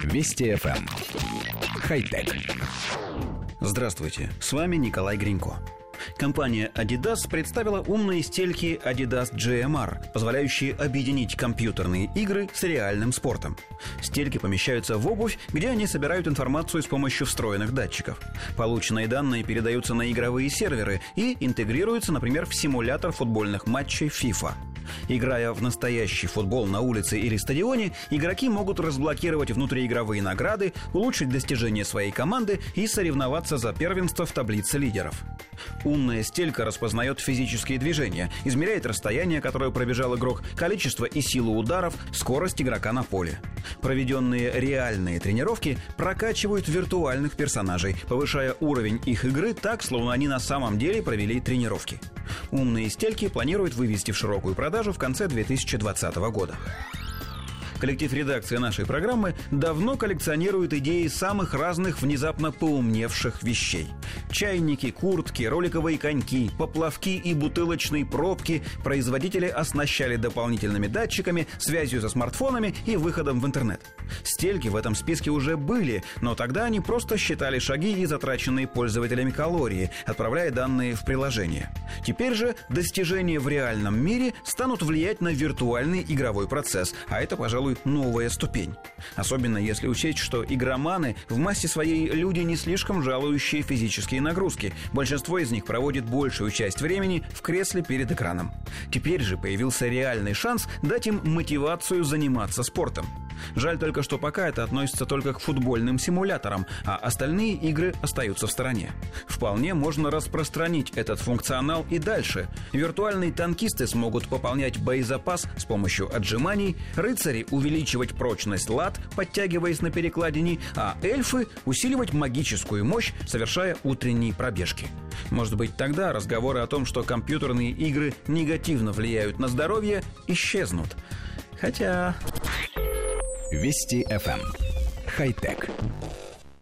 Вести FM. Эм. Хай-тек. Здравствуйте, с вами Николай Гринько. Компания Adidas представила умные стельки Adidas GMR, позволяющие объединить компьютерные игры с реальным спортом. Стельки помещаются в обувь, где они собирают информацию с помощью встроенных датчиков. Полученные данные передаются на игровые серверы и интегрируются, например, в симулятор футбольных матчей FIFA. Играя в настоящий футбол на улице или стадионе, игроки могут разблокировать внутриигровые награды, улучшить достижения своей команды и соревноваться за первенство в таблице лидеров. Умная стелька распознает физические движения, измеряет расстояние, которое пробежал игрок, количество и силу ударов, скорость игрока на поле. Проведенные реальные тренировки прокачивают виртуальных персонажей, повышая уровень их игры так, словно они на самом деле провели тренировки. Умные стельки планируют вывести в широкую продажу в конце 2020 года. Коллектив редакции нашей программы давно коллекционирует идеи самых разных внезапно поумневших вещей. Чайники, куртки, роликовые коньки, поплавки и бутылочные пробки производители оснащали дополнительными датчиками, связью со смартфонами и выходом в интернет. Стельки в этом списке уже были, но тогда они просто считали шаги и затраченные пользователями калории, отправляя данные в приложение. Теперь же достижения в реальном мире станут влиять на виртуальный игровой процесс, а это, пожалуй, новая ступень. Особенно если учесть, что игроманы в массе своей люди не слишком жалующие физические нагрузки. Большинство из них проводит большую часть времени в кресле перед экраном. Теперь же появился реальный шанс дать им мотивацию заниматься спортом. Жаль только, что пока это относится только к футбольным симуляторам, а остальные игры остаются в стороне. Вполне можно распространить этот функционал и дальше. Виртуальные танкисты смогут пополнять боезапас с помощью отжиманий, рыцари увеличивать прочность лад, подтягиваясь на перекладине, а эльфы усиливать магическую мощь, совершая утренние пробежки. Может быть, тогда разговоры о том, что компьютерные игры негативно влияют на здоровье, исчезнут. Хотя... Вести FM. Эм. Хай-тек.